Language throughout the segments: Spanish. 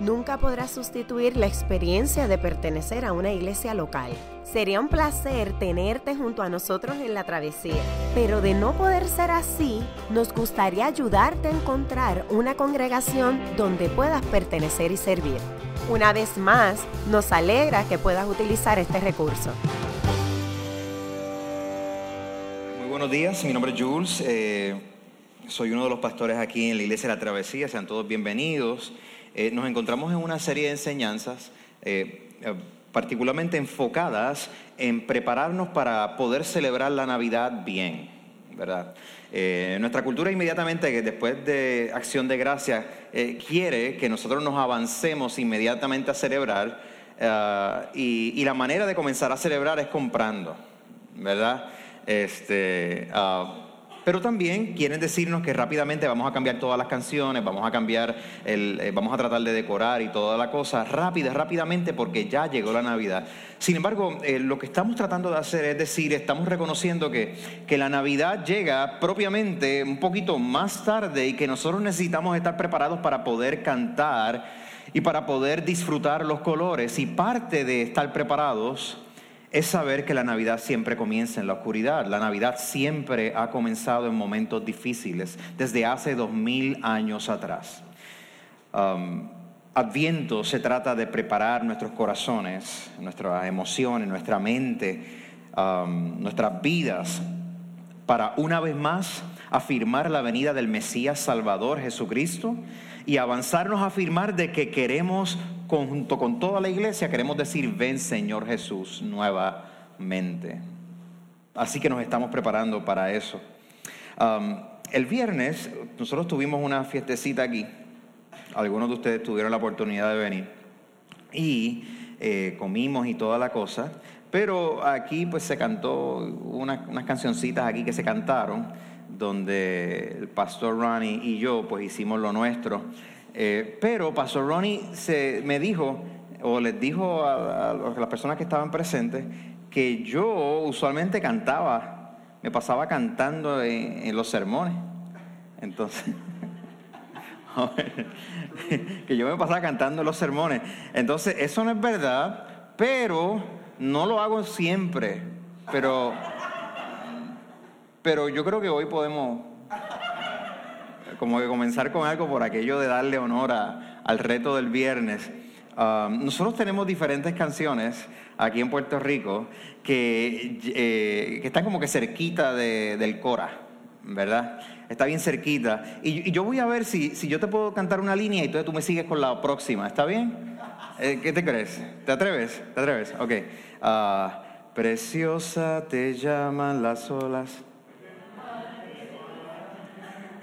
nunca podrá sustituir la experiencia de pertenecer a una iglesia local. Sería un placer tenerte junto a nosotros en la travesía, pero de no poder ser así, nos gustaría ayudarte a encontrar una congregación donde puedas pertenecer y servir. Una vez más, nos alegra que puedas utilizar este recurso. Muy buenos días, mi nombre es Jules, eh, soy uno de los pastores aquí en la iglesia de la travesía, sean todos bienvenidos. Eh, nos encontramos en una serie de enseñanzas eh, eh, particularmente enfocadas en prepararnos para poder celebrar la Navidad bien, ¿verdad? nuestra cultura inmediatamente, después de Acción de Gracia, quiere que nosotros nos avancemos inmediatamente a celebrar y, y, la manera de comenzar a celebrar es comprando, ¿verdad? Este, ah, pero también quieren decirnos que rápidamente vamos a cambiar todas las canciones, vamos a cambiar, el, eh, vamos a tratar de decorar y toda la cosa rápida, rápidamente, porque ya llegó la Navidad. Sin embargo, eh, lo que estamos tratando de hacer es decir, estamos reconociendo que, que la Navidad llega propiamente un poquito más tarde y que nosotros necesitamos estar preparados para poder cantar y para poder disfrutar los colores. Y parte de estar preparados es saber que la Navidad siempre comienza en la oscuridad. La Navidad siempre ha comenzado en momentos difíciles, desde hace dos mil años atrás. Um, Adviento se trata de preparar nuestros corazones, nuestras emociones, nuestra mente, um, nuestras vidas, para una vez más afirmar la venida del Mesías Salvador Jesucristo y avanzarnos a afirmar de que queremos junto con toda la iglesia queremos decir, ven Señor Jesús nuevamente. Así que nos estamos preparando para eso. Um, el viernes nosotros tuvimos una fiestecita aquí. Algunos de ustedes tuvieron la oportunidad de venir. Y eh, comimos y toda la cosa. Pero aquí pues se cantó unas cancioncitas aquí que se cantaron, donde el pastor Ronnie y yo pues hicimos lo nuestro. Eh, pero Pastor Ronnie se, me dijo, o les dijo a, las personas que estaban presentes, que yo usualmente cantaba, me pasaba cantando en, los sermones. Entonces, que yo me pasaba cantando en los sermones. Entonces, eso no es verdad, pero no lo hago siempre. Pero, pero yo creo que hoy podemos como que comenzar con algo por aquello de darle honor al reto del viernes. Um, nosotros tenemos diferentes canciones aquí en Puerto Rico que, eh, que están como que cerquita del Cora, ¿verdad? Está bien cerquita. Y, yo voy a ver si, si, yo te puedo cantar una línea y entonces tú me sigues con la próxima, ¿está bien? Eh, ¿Qué te crees? ¿Te atreves? ¿Te atreves? Ok. Ah, preciosa te llaman las olas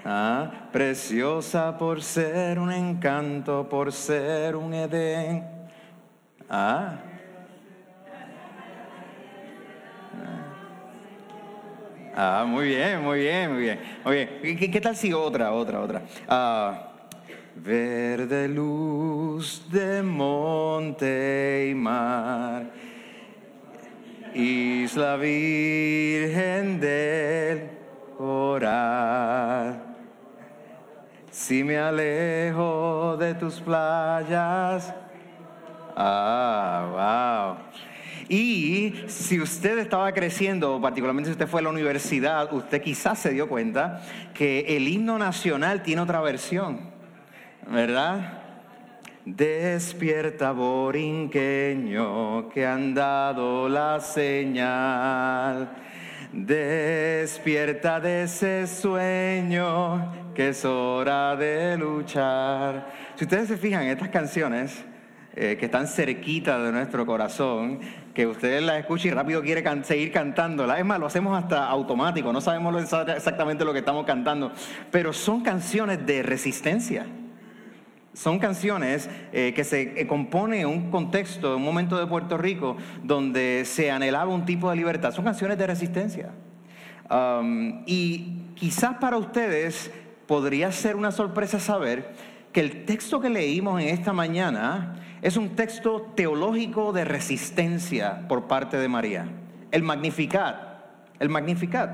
Ah, preciosa por ser un encanto, por ser un Edén. Ah. Ah, muy bien, muy bien, muy bien. Oye, ¿qué, tal si otra, otra, otra? Ah, verde luz de monte y mar, isla virgen del coral. Si me alejo de tus playas. Ah, wow. Y si usted estaba creciendo, particularmente si usted fue a la universidad, usted quizás se dio cuenta que el himno nacional tiene otra versión, ¿verdad? Despierta, borinqueño, que han dado la señal. Despierta de ese sueño que es hora de luchar. Si ustedes se fijan estas canciones eh, que están cerquitas de nuestro corazón, que ustedes las escuchan y rápido quieren seguir cantándolas, es más, lo hacemos hasta automático, no sabemos exactamente lo que estamos cantando, pero son canciones de resistencia. Son canciones eh, que se eh, componen en un contexto, un momento de Puerto Rico, donde se anhelaba un tipo de libertad. Son canciones de resistencia. Um, y quizás para ustedes podría ser una sorpresa saber que el texto que leímos en esta mañana es un texto teológico de resistencia por parte de María. El Magnificat. El Magnificat.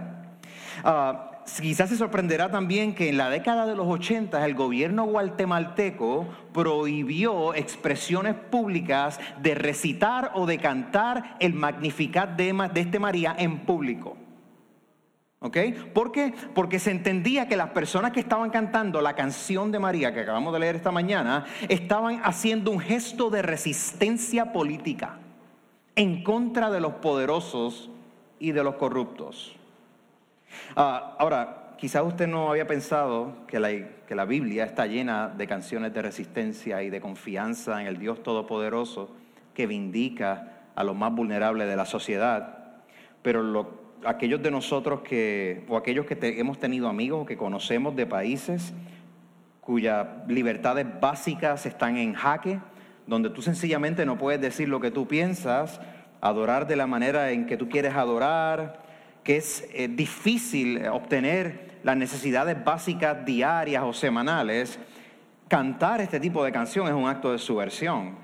Ah, quizás se sorprenderá también que en la década de los 80 el gobierno guatemalteco prohibió expresiones públicas de recitar o de cantar el Magnificat de, este María en público. ¿Ok? ¿Por qué? Porque se entendía que las personas que estaban cantando la canción de María que acabamos de leer esta mañana estaban haciendo un gesto de resistencia política en contra de los poderosos y de los corruptos. Ah, ahora, quizás usted no había pensado que la, que la Biblia está llena de canciones de resistencia y de confianza en el Dios Todopoderoso que vindica a los más vulnerables de la sociedad, pero lo aquellos de nosotros que, o aquellos que hemos tenido amigos que conocemos de países cuyas libertades básicas están en jaque, donde tú sencillamente no puedes decir lo que tú piensas, adorar de la manera en que tú quieres adorar, que es eh, difícil obtener las necesidades básicas diarias o semanales, cantar este tipo de canción es un acto de subversión.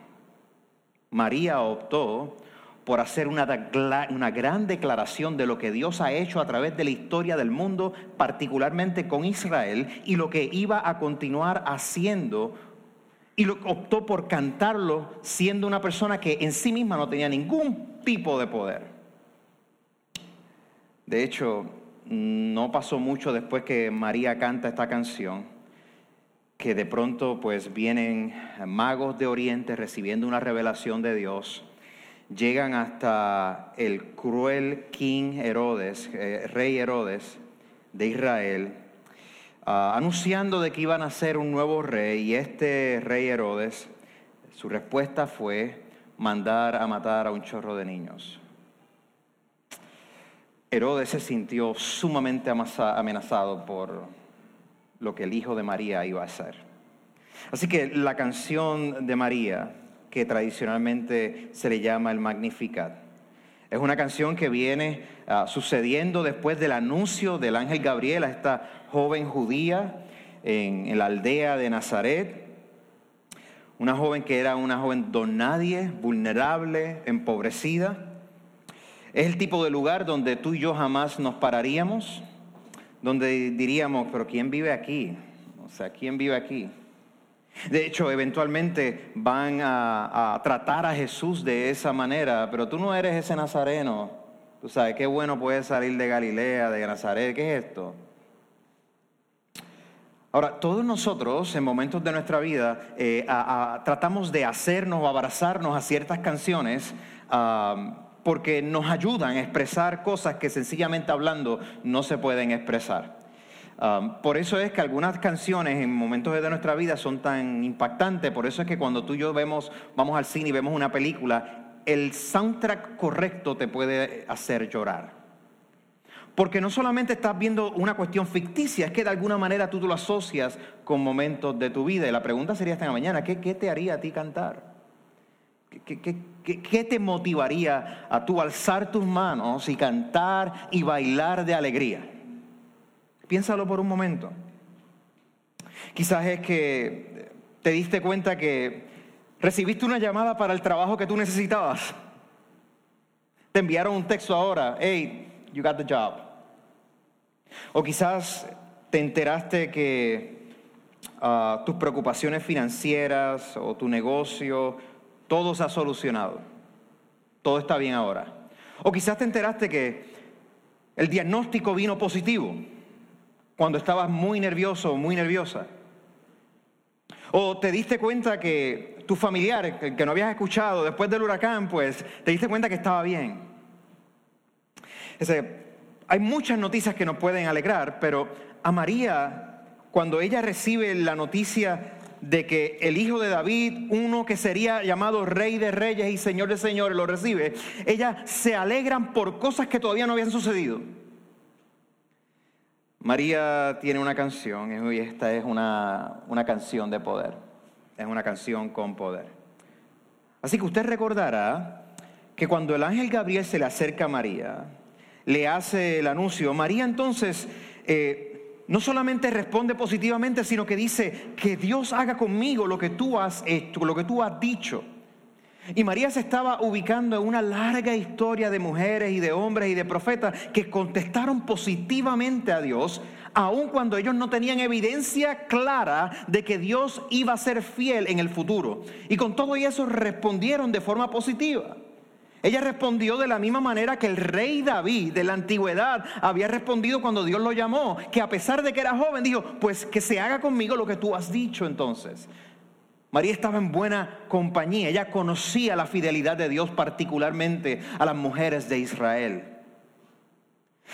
María optó por hacer una, una, gran declaración de lo que Dios ha hecho a través de la historia del mundo, particularmente con Israel, y lo que iba a continuar haciendo, y lo, optó por cantarlo siendo una persona que en sí misma no tenía ningún tipo de poder. De hecho, no pasó mucho después que María canta esta canción, que de pronto pues vienen magos de Oriente recibiendo una revelación de Dios llegan hasta el cruel king Herodes, eh, rey Herodes de Israel, ah, anunciando de que iban a ser un nuevo rey y este rey Herodes, su respuesta fue mandar a matar a un chorro de niños. Herodes se sintió sumamente amenazado por lo que el hijo de María iba a hacer. Así que la canción de María que tradicionalmente se le llama el Magnificat. Es una canción que viene ah, sucediendo después del anuncio del ángel Gabriel a esta joven judía en, en la aldea de Nazaret. Una joven que era una joven don nadie, vulnerable, empobrecida. Es el tipo de lugar donde tú y yo jamás nos pararíamos, donde diríamos, pero ¿quién vive aquí? O sea, ¿quién vive aquí? De hecho, eventualmente van a, tratar a Jesús de esa manera, pero tú no eres ese nazareno. Tú sabes, qué bueno puede salir de Galilea, de Nazaret, ¿qué es esto? Ahora, todos nosotros en momentos de nuestra vida eh, tratamos de hacernos o abrazarnos a ciertas canciones porque nos ayudan a expresar cosas que sencillamente hablando no se pueden expresar. Um, por eso es que algunas canciones en momentos de nuestra vida son tan impactantes, por eso es que cuando tú y yo vemos, vamos al cine y vemos una película, el soundtrack correcto te puede hacer llorar. Porque no solamente estás viendo una cuestión ficticia, es que de alguna manera tú, lo asocias con momentos de tu vida. Y la pregunta sería esta mañana, ¿qué, te haría a ti cantar? ¿Qué, te motivaría a tú alzar tus manos y cantar y bailar de alegría? Piénsalo por un momento. Quizás es que te diste cuenta que recibiste una llamada para el trabajo que tú necesitabas. Te enviaron un texto ahora, hey, you got the job. O quizás te enteraste que ah, tus preocupaciones financieras o tu negocio, todo se ha solucionado. Todo está bien ahora. O quizás te enteraste que el diagnóstico vino positivo cuando estabas muy nervioso o muy nerviosa. O te diste cuenta que tu familiar, que no habías escuchado después del huracán, pues te diste cuenta que estaba bien. hay muchas noticias que nos pueden alegrar, pero a María, cuando ella recibe la noticia de que el hijo de David, uno que sería llamado rey de reyes y señor de señores, lo recibe, ella se alegran por cosas que todavía no habían sucedido. María tiene una canción y esta es una, una canción de poder. Es una canción con poder. Así que usted recordará que cuando el ángel Gabriel se le acerca a María, le hace el anuncio, María entonces eh, no solamente responde positivamente, sino que dice que Dios haga conmigo lo que tú has hecho, lo que tú has dicho. Y María se estaba ubicando en una larga historia de mujeres y de hombres y de profetas que contestaron positivamente a Dios, aun cuando ellos no tenían evidencia clara de que Dios iba a ser fiel en el futuro. Y con todo eso respondieron de forma positiva. Ella respondió de la misma manera que el rey David de la antigüedad había respondido cuando Dios lo llamó, que a pesar de que era joven, dijo, pues que se haga conmigo lo que tú has dicho entonces. María estaba en buena compañía, ella conocía la fidelidad de Dios particularmente a las mujeres de Israel.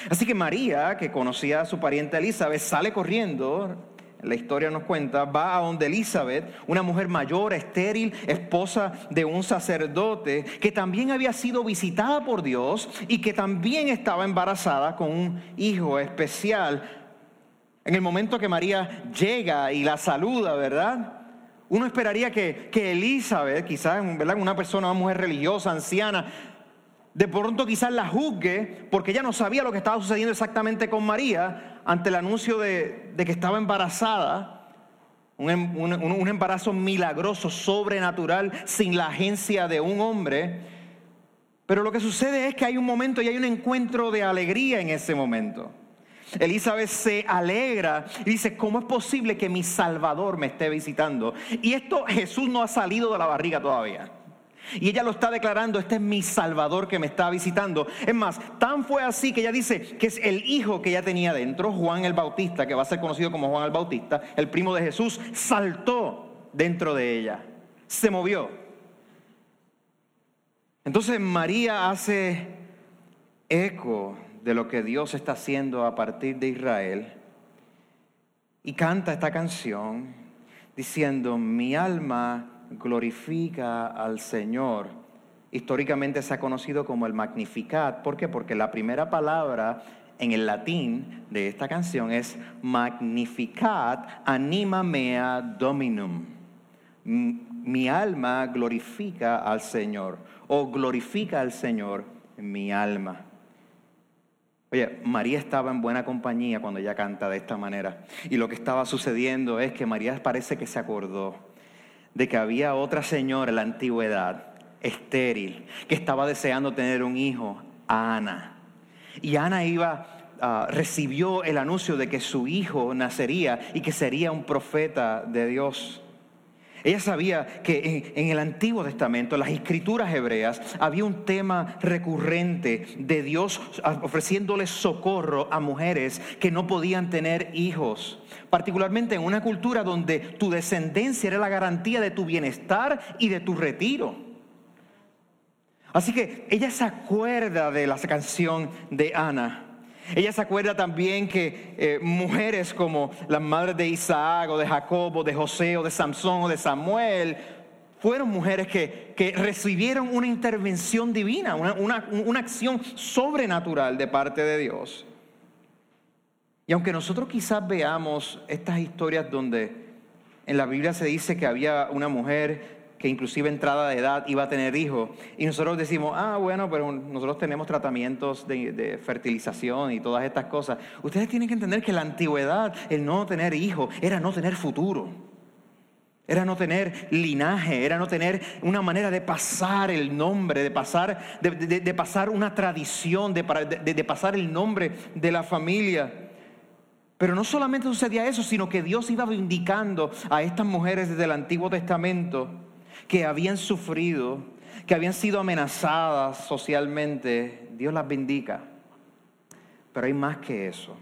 Así que María, que conocía a su pariente Elizabeth, sale corriendo la historia nos cuenta, va a donde Elizabeth, una mujer mayor, estéril, esposa de un sacerdote, que también había sido visitada por Dios y que también estaba embarazada con un hijo especial. En el momento que María llega y la saluda, ¿verdad? Uno esperaría que, que Elizabeth, quizás ¿verdad? una persona, una mujer religiosa, anciana, de pronto quizás la juzgue porque ella no sabía lo que estaba sucediendo exactamente con María ante el anuncio de, que estaba embarazada, em, un, un, embarazo milagroso, sobrenatural, sin la agencia de un hombre. Pero lo que sucede es que hay un momento y hay un encuentro de alegría en ese momento. Elizabeth se alegra y dice, ¿cómo es posible que mi Salvador me esté visitando? Y esto Jesús no ha salido de la barriga todavía. Y ella lo está declarando, este es mi Salvador que me está visitando. Es más, tan fue así que ella dice que es el hijo que ella tenía dentro, Juan el Bautista, que va a ser conocido como Juan el Bautista, el primo de Jesús, saltó dentro de ella, se movió. Entonces María hace eco de lo que Dios está haciendo a partir de Israel y canta esta canción diciendo, mi alma glorifica al Señor. Históricamente se ha conocido como el Magnificat. ¿Por qué? Porque la primera palabra en el latín de esta canción es Magnificat anima mea dominum. Mi alma glorifica al Señor o glorifica al Señor mi alma. Oye, María estaba en buena compañía cuando ella canta de esta manera. Y lo que estaba sucediendo es que María parece que se acordó de que había otra señora en la antigüedad, estéril, que estaba deseando tener un hijo, Ana. Y Ana iba, ah, recibió el anuncio de que su hijo nacería y que sería un profeta de Dios. Ella sabía que en, el Antiguo Testamento, en las escrituras hebreas, había un tema recurrente de Dios ofreciéndole socorro a mujeres que no podían tener hijos, particularmente en una cultura donde tu descendencia era la garantía de tu bienestar y de tu retiro. Así que ella se acuerda de la canción de Ana. Ella se acuerda también que eh, mujeres como las madres de Isaac o de Jacob o de José o de Samson o de Samuel fueron mujeres que, recibieron una intervención divina, una, una acción sobrenatural de parte de Dios. Y aunque nosotros quizás veamos estas historias donde en la Biblia se dice que había una mujer que inclusive entrada de edad iba a tener hijos. Y nosotros decimos, ah, bueno, pero nosotros tenemos tratamientos de, fertilización y todas estas cosas. Ustedes tienen que entender que la antigüedad el no tener hijos era no tener futuro. Era no tener linaje, era no tener una manera de pasar el nombre, de pasar, de, pasar una tradición, de, pasar el nombre de la familia. Pero no solamente sucedía eso, sino que Dios iba vindicando a estas mujeres desde el Antiguo Testamento que habían sufrido, que habían sido amenazadas socialmente, Dios las bendiga. Pero hay más que eso.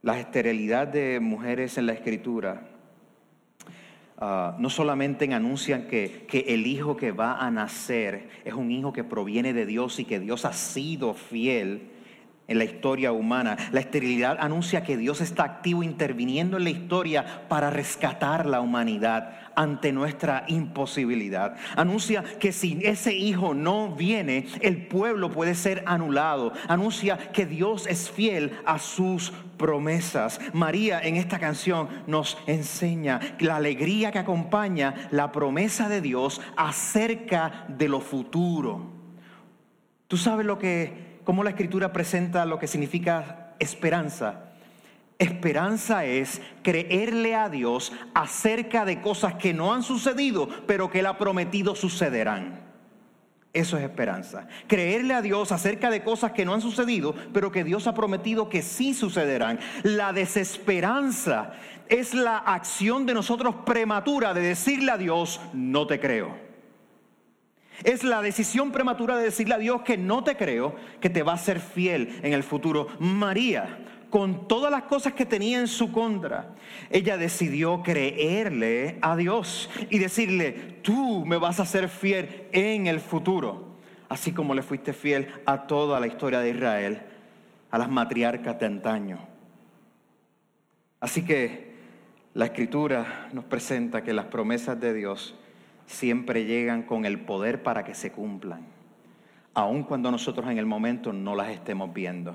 La esterilidad de mujeres en la escritura ah, no solamente anuncian que, que el hijo que va a nacer es un hijo que proviene de Dios y que Dios ha sido fiel, en la historia humana. La esterilidad anuncia que Dios está activo interviniendo en la historia para rescatar la humanidad ante nuestra imposibilidad. Anuncia que si ese hijo no viene, el pueblo puede ser anulado. Anuncia que Dios es fiel a sus promesas. María en esta canción nos enseña la alegría que acompaña la promesa de Dios acerca de lo futuro. Tú sabes lo que cómo la escritura presenta lo que significa esperanza. Esperanza es creerle a Dios acerca de cosas que no han sucedido, pero que Él ha prometido sucederán. Eso es esperanza. Creerle a Dios acerca de cosas que no han sucedido, pero que Dios ha prometido que sí sucederán. La desesperanza es la acción de nosotros prematura de decirle a Dios, no te creo. Es la decisión prematura de decirle a Dios que no te creo, que te va a ser fiel en el futuro. María con todas las cosas que tenía en su contra, ella decidió creerle a Dios y decirle, tú me vas a ser fiel en el futuro, así como le fuiste fiel a toda la historia de Israel, a las matriarcas de antaño. Así que la escritura nos presenta que las promesas de Dios siempre llegan con el poder para que se cumplan, aun cuando nosotros en el momento no las estemos viendo.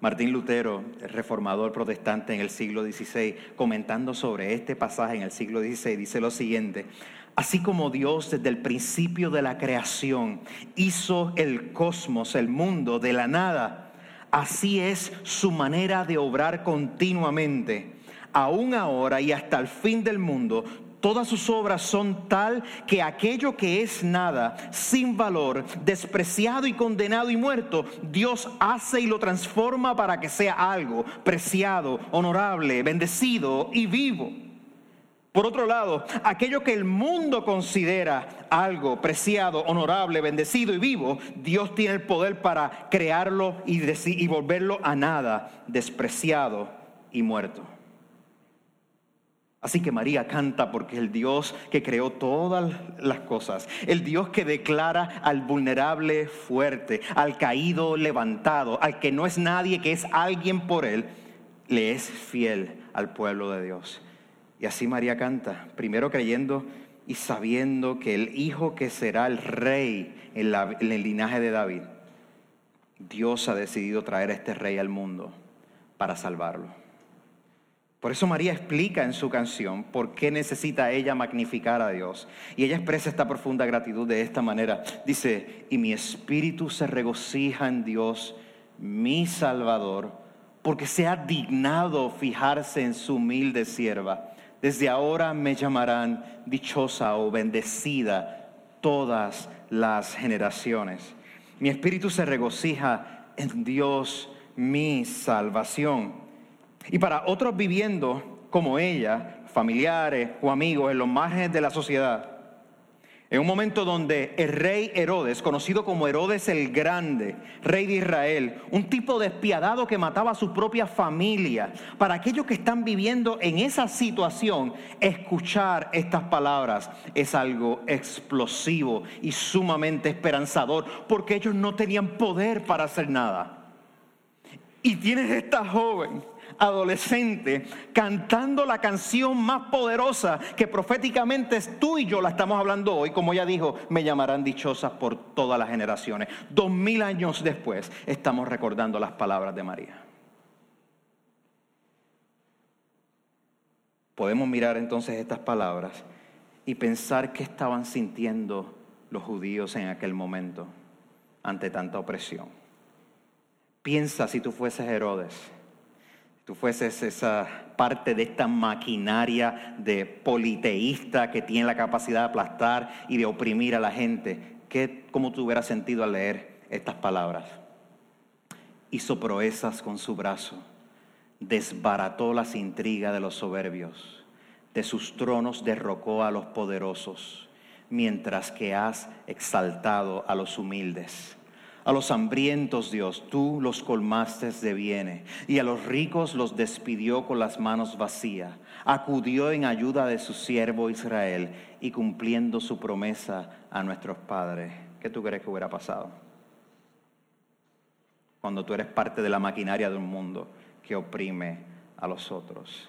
Martín Lutero, reformador protestante en el siglo XVI, comentando sobre este pasaje en el siglo XVI, dice lo siguiente, así como Dios desde el principio de la creación hizo el cosmos, el mundo, de la nada, así es su manera de obrar continuamente. Aún ahora y hasta el fin del mundo, Todas sus obras son tal que aquello que es nada, sin valor, despreciado y condenado y muerto, Dios hace y lo transforma para que sea algo preciado, honorable, bendecido y vivo. Por otro lado, aquello que el mundo considera algo preciado, honorable, bendecido y vivo, Dios tiene el poder para crearlo y, y volverlo a nada, despreciado y muerto. Así que María canta porque el Dios que creó todas las cosas, el Dios que declara al vulnerable fuerte, al caído levantado, al que no es nadie, que es alguien por él, le es fiel al pueblo de Dios. Y así María canta, primero creyendo y sabiendo que el hijo que será el rey en, en el linaje de David, Dios ha decidido traer a este rey al mundo para salvarlo. Por eso María explica en su canción por qué necesita ella magnificar a Dios. Y ella expresa esta profunda gratitud de esta manera. Dice, y mi espíritu se regocija en Dios, mi Salvador, porque se ha dignado fijarse en su humilde sierva. Desde ahora me llamarán dichosa o bendecida todas las generaciones. Mi espíritu se regocija en Dios, mi salvación. Y para otros viviendo como ella, familiares o amigos en los márgenes de la sociedad, en un momento donde el rey Herodes, conocido como Herodes el Grande, rey de Israel, un tipo despiadado que mataba a su propia familia, para aquellos que están viviendo en esa situación, escuchar estas palabras es algo explosivo y sumamente esperanzador, porque ellos no tenían poder para hacer nada. Y tienes esta joven adolescente cantando la canción más poderosa que proféticamente es tú y yo la estamos hablando hoy, como ella dijo, me llamarán dichosas por todas las generaciones. Dos mil años después estamos recordando las palabras de María. Podemos mirar entonces estas palabras y pensar qué estaban sintiendo los judíos en aquel momento ante tanta opresión. Piensa si tú fueses Herodes tú fueses esa parte de esta maquinaria de politeísta que tiene la capacidad de aplastar y de oprimir a la gente, ¿qué, ¿cómo te hubieras sentido al leer estas palabras? Hizo proezas con su brazo, desbarató las intrigas de los soberbios, de sus tronos derrocó a los poderosos, mientras que has exaltado a los humildes a los hambrientos, Dios, tú los colmaste de bienes, y a los ricos los despidió con las manos vacías. Acudió en ayuda de su siervo Israel y cumpliendo su promesa a nuestros padres. ¿Qué tú crees que hubiera pasado? Cuando tú eres parte de la maquinaria de un mundo que oprime a los otros.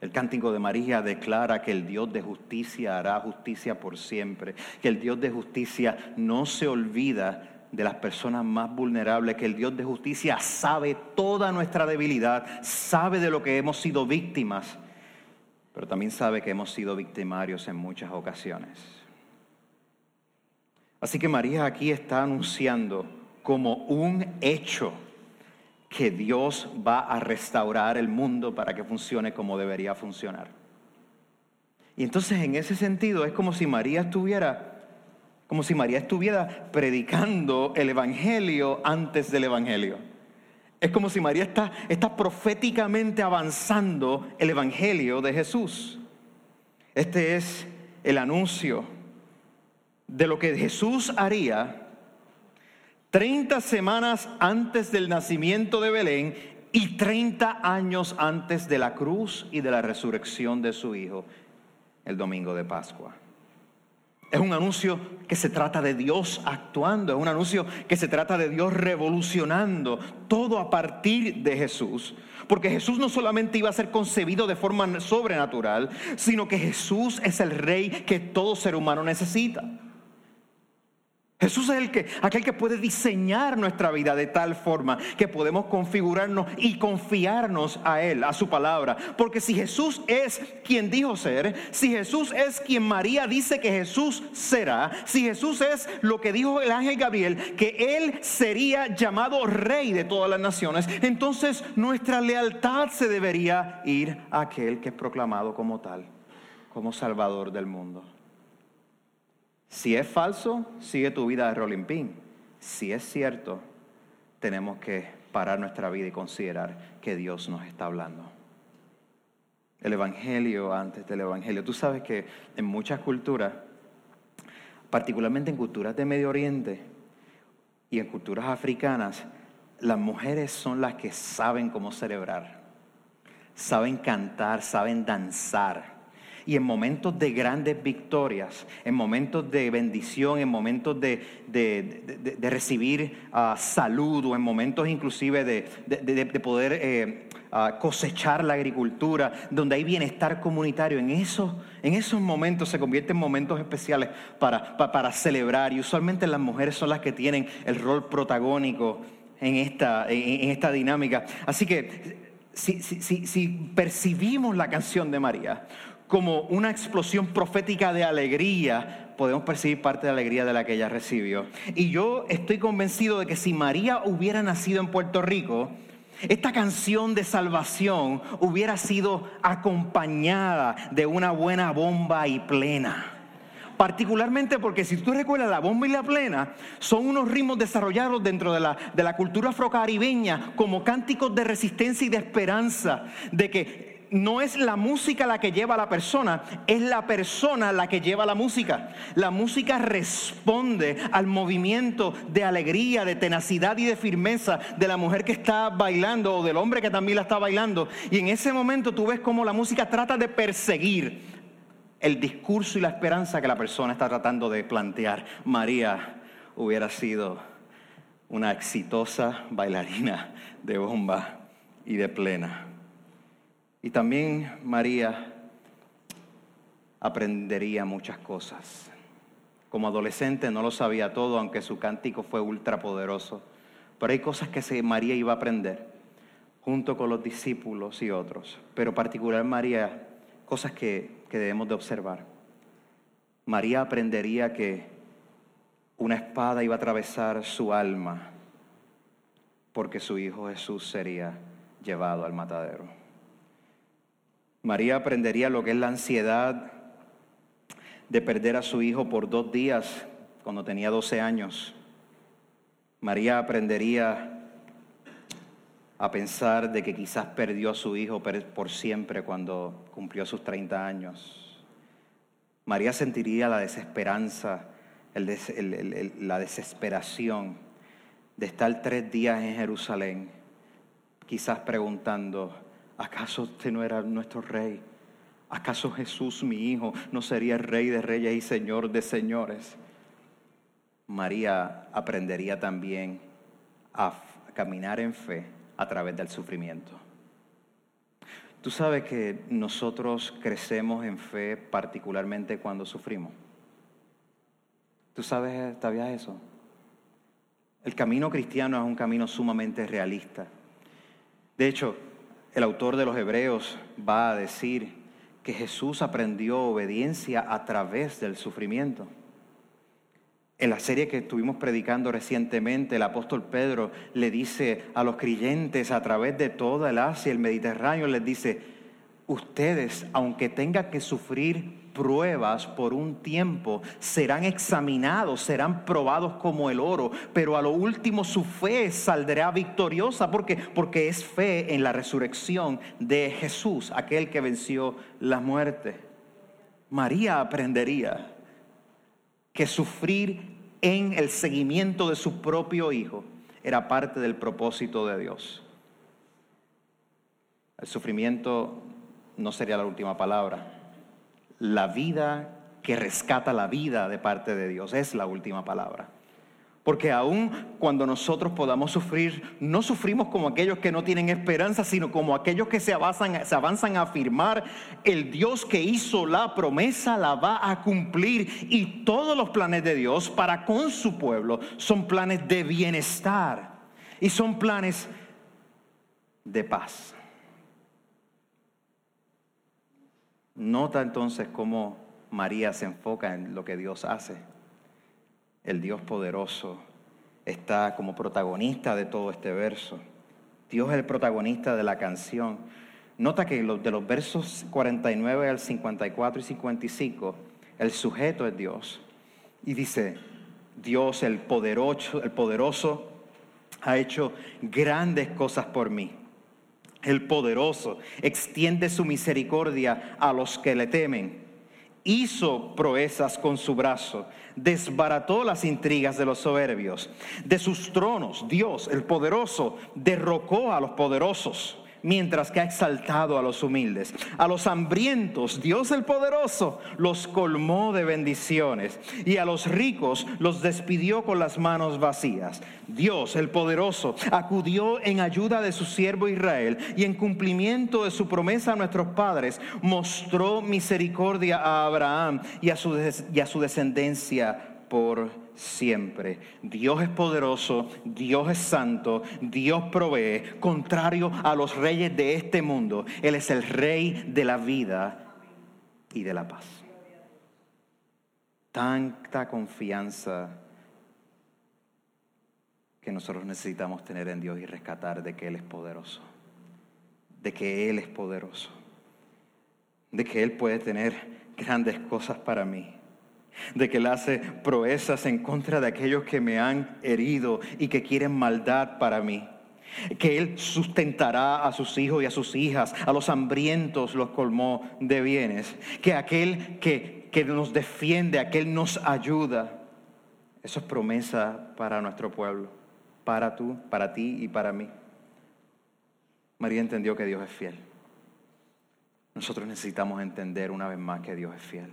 El cántico de María declara que el Dios de justicia hará justicia por siempre, que el Dios de justicia no se olvida de las personas más vulnerables, que el Dios de justicia sabe toda nuestra debilidad, sabe de lo que hemos sido víctimas, pero también sabe que hemos sido victimarios en muchas ocasiones. Así que María aquí está anunciando como un hecho que Dios va a restaurar el mundo para que funcione como debería funcionar. Y entonces en ese sentido es como si María estuviera, como si María estuviera predicando el Evangelio antes del Evangelio. Es como si María está, está proféticamente avanzando el Evangelio de Jesús. Este es el anuncio de lo que Jesús haría 30 semanas antes del nacimiento de Belén y 30 años antes de la cruz y de la resurrección de su Hijo, el domingo de Pascua. Es un anuncio que se trata de Dios actuando, es un anuncio que se trata de Dios revolucionando todo a partir de Jesús. Porque Jesús no solamente iba a ser concebido de forma sobrenatural, sino que Jesús es el rey que todo ser humano necesita. Jesús es el que, aquel que puede diseñar nuestra vida de tal forma que podemos configurarnos y confiarnos a Él, a su palabra. Porque si Jesús es quien dijo ser, si Jesús es quien María dice que Jesús será, si Jesús es lo que dijo el ángel Gabriel, que Él sería llamado rey de todas las naciones, entonces nuestra lealtad se debería ir a aquel que es proclamado como tal, como Salvador del mundo. Si es falso, sigue tu vida de rolling pin. Si es cierto, tenemos que parar nuestra vida y considerar que Dios nos está hablando. El Evangelio antes del Evangelio. Tú sabes que en muchas culturas, particularmente en culturas de Medio Oriente y en culturas africanas, las mujeres son las que saben cómo celebrar, saben cantar, saben danzar y en momentos de grandes victorias, en momentos de bendición, en momentos de, recibir uh, salud o en momentos inclusive de, poder ah, cosechar la agricultura, donde hay bienestar comunitario, en esos, en esos momentos se convierten en momentos especiales para, para, celebrar y usualmente las mujeres son las que tienen el rol protagónico en esta, en, esta dinámica. Así que si, si, percibimos la canción de María como una explosión profética de alegría, podemos percibir parte de la alegría de la que ella recibió. Y yo estoy convencido de que si María hubiera nacido en Puerto Rico, esta canción de salvación hubiera sido acompañada de una buena bomba y plena. Particularmente porque si tú recuerdas la bomba y la plena, son unos ritmos desarrollados dentro de la, de la cultura afrocaribeña como cánticos de resistencia y de esperanza, de que no es la música la que lleva a la persona, es la persona la que lleva la música. La música responde al movimiento de alegría, de tenacidad y de firmeza de la mujer que está bailando o del hombre que también la está bailando. Y en ese momento tú ves cómo la música trata de perseguir el discurso y la esperanza que la persona está tratando de plantear. María hubiera sido una exitosa bailarina de bomba y de plena. Y también María aprendería muchas cosas. Como adolescente no lo sabía todo, aunque su cántico fue ultrapoderoso. Pero hay cosas que María iba a aprender, junto con los discípulos y otros. Pero particular María, cosas que, que debemos de observar. María aprendería que una espada iba a atravesar su alma porque su Hijo Jesús sería llevado al matadero. María aprendería lo que es la ansiedad de perder a su hijo por dos días cuando tenía 12 años. María aprendería a pensar de que quizás perdió a su hijo por siempre cuando cumplió sus 30 años. María sentiría la desesperanza, la desesperación de estar tres días en Jerusalén, quizás preguntando, ¿acaso usted no era nuestro rey? ¿Acaso Jesús, mi hijo, no sería rey de reyes y señor de señores? María aprendería también a caminar en fe a través del sufrimiento. Tú sabes que nosotros crecemos en fe particularmente cuando sufrimos. ¿Tú sabes, ¿sabías eso? El camino cristiano es un camino sumamente realista. De hecho, el autor de los Hebreos va a decir que Jesús aprendió obediencia a través del sufrimiento. En la serie que estuvimos predicando recientemente, el apóstol Pedro le dice a los creyentes a través de toda el Asia, el Mediterráneo, les dice, ustedes, aunque tengan que sufrir pruebas por un tiempo, serán examinados, serán probados como el oro, pero a lo último su fe saldrá victoriosa porque porque es fe en la resurrección de Jesús, aquel que venció la muerte. María aprendería que sufrir en el seguimiento de su propio hijo era parte del propósito de Dios. El sufrimiento no sería la última palabra. La vida que rescata la vida de parte de Dios es la última palabra. Porque aun cuando nosotros podamos sufrir, no sufrimos como aquellos que no tienen esperanza, sino como aquellos que se avanzan, se avanzan a afirmar, el Dios que hizo la promesa la va a cumplir. Y todos los planes de Dios para con su pueblo son planes de bienestar y son planes de paz. Nota entonces cómo María se enfoca en lo que Dios hace el Dios poderoso, está como protagonista de todo este verso. Dios es el protagonista de la canción. Nota que de los versos 49 al 54 y 55, el sujeto es Dios. Y dice, Dios el poderoso, el poderoso ha hecho grandes cosas por mí. El poderoso extiende su misericordia a los que le temen hizo proezas con su brazo, desbarató las intrigas de los soberbios. De sus tronos, Dios, el poderoso, derrocó a los poderosos mientras que ha exaltado a los humildes. A los hambrientos, Dios el poderoso, los colmó de bendiciones y a los ricos los despidió con las manos vacías. Dios el poderoso acudió en ayuda de su siervo Israel y en cumplimiento de su promesa a nuestros padres mostró misericordia a Abraham y a su, y a su descendencia por siempre. Dios es poderoso, Dios es santo, Dios provee, contrario a los reyes de este mundo. Él es el rey de la vida y de la paz. Tanta confianza que nosotros necesitamos tener en Dios y rescatar de que Él es poderoso, de que Él es poderoso, de que Él puede tener grandes cosas para mí de que Él hace proezas en contra de aquellos que me han herido y que quieren maldad para mí. Que Él sustentará a sus hijos y a sus hijas, a los hambrientos los colmó de bienes. Que aquel que, que nos defiende, aquel nos ayuda. Eso es promesa para nuestro pueblo, para tú, para ti y para mí. María entendió que Dios es fiel. Nosotros necesitamos entender una vez más que Dios es fiel.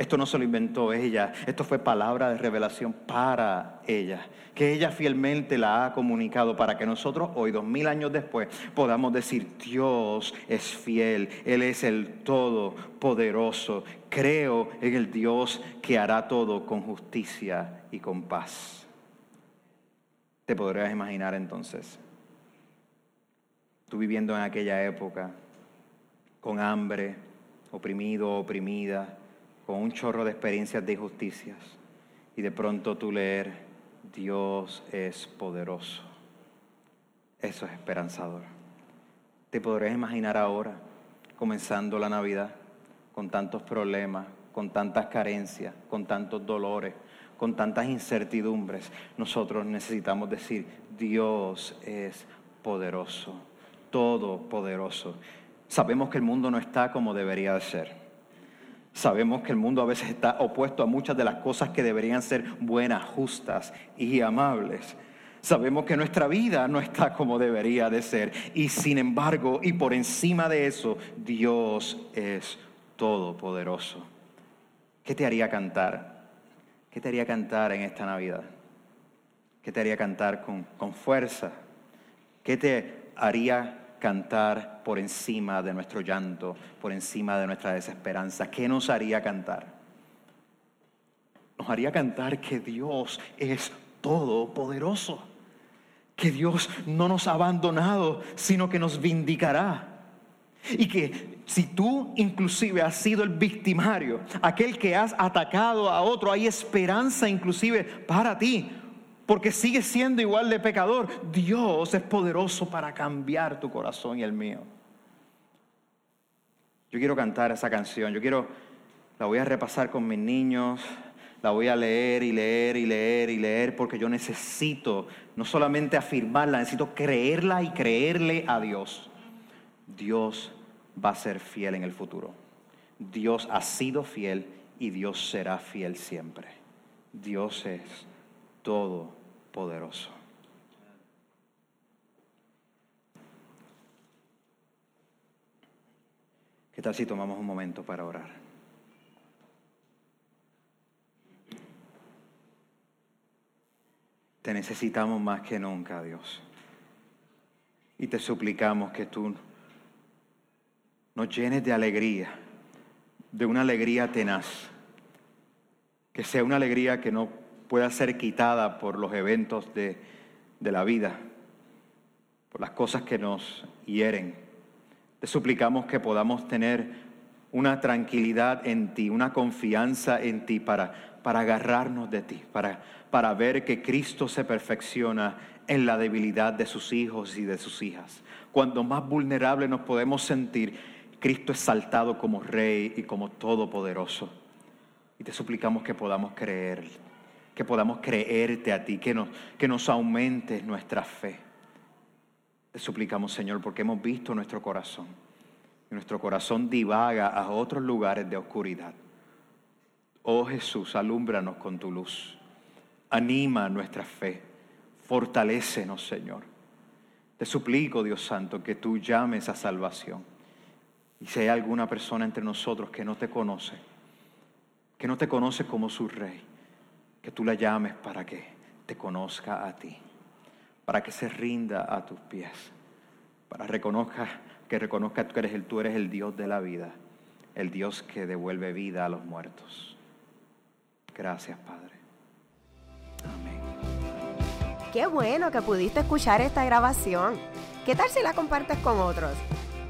Esto no se lo inventó ella, esto fue palabra de revelación para ella, que ella fielmente la ha comunicado para que nosotros hoy, dos mil años después, podamos decir, Dios es fiel, Él es el todopoderoso, creo en el Dios que hará todo con justicia y con paz. Te podrías imaginar entonces, tú viviendo en aquella época, con hambre, oprimido, oprimida, con un chorro de experiencias de injusticias y de pronto tú leer, Dios es poderoso. Eso es esperanzador. Te podrías imaginar ahora, comenzando la Navidad, con tantos problemas, con tantas carencias, con tantos dolores, con tantas incertidumbres. Nosotros necesitamos decir, Dios es poderoso, todopoderoso. Sabemos que el mundo no está como debería de ser. Sabemos que el mundo a veces está opuesto a muchas de las cosas que deberían ser buenas, justas y amables. Sabemos que nuestra vida no está como debería de ser. Y sin embargo, y por encima de eso, Dios es todopoderoso. ¿Qué te haría cantar? ¿Qué te haría cantar en esta Navidad? ¿Qué te haría cantar con, con fuerza? ¿Qué te haría cantar por encima de nuestro llanto, por encima de nuestra desesperanza. ¿Qué nos haría cantar? Nos haría cantar que Dios es todopoderoso, que Dios no nos ha abandonado, sino que nos vindicará, Y que si tú inclusive has sido el victimario, aquel que has atacado a otro, hay esperanza inclusive para ti, porque sigues siendo igual de pecador. Dios es poderoso para cambiar tu corazón y el mío. Yo quiero cantar esa canción, yo quiero, la voy a repasar con mis niños, la voy a leer y leer y leer y leer porque yo necesito no solamente afirmarla, necesito creerla y creerle a Dios. Dios va a ser fiel en el futuro. Dios ha sido fiel y Dios será fiel siempre. Dios es todopoderoso. ¿Qué tal si tomamos un momento para orar? Te necesitamos más que nunca, Dios. Y te suplicamos que tú nos llenes de alegría, de una alegría tenaz, que sea una alegría que no pueda ser quitada por los eventos de, de la vida, por las cosas que nos hieren te suplicamos que podamos tener una tranquilidad en ti, una confianza en ti para, para agarrarnos de ti, para, para ver que Cristo se perfecciona en la debilidad de sus hijos y de sus hijas. Cuando más vulnerables nos podemos sentir, Cristo es saltado como Rey y como Todopoderoso. Y te suplicamos que podamos creer, que podamos creerte a ti, que nos, que nos aumentes nuestra fe. Te suplicamos, Señor, porque hemos visto nuestro corazón. Y nuestro corazón divaga a otros lugares de oscuridad. Oh Jesús, alúmbranos con tu luz. Anima nuestra fe. Fortalécenos, Señor. Te suplico, Dios Santo, que tú llames a salvación. Y si hay alguna persona entre nosotros que no te conoce, que no te conoce como su rey, que tú la llames para que te conozca a ti para que se rinda a tus pies, para reconozca, que reconozca que eres el, tú eres el Dios de la vida, el Dios que devuelve vida a los muertos. Gracias, Padre. Amén. Qué bueno que pudiste escuchar esta grabación. ¿Qué tal si la compartes con otros?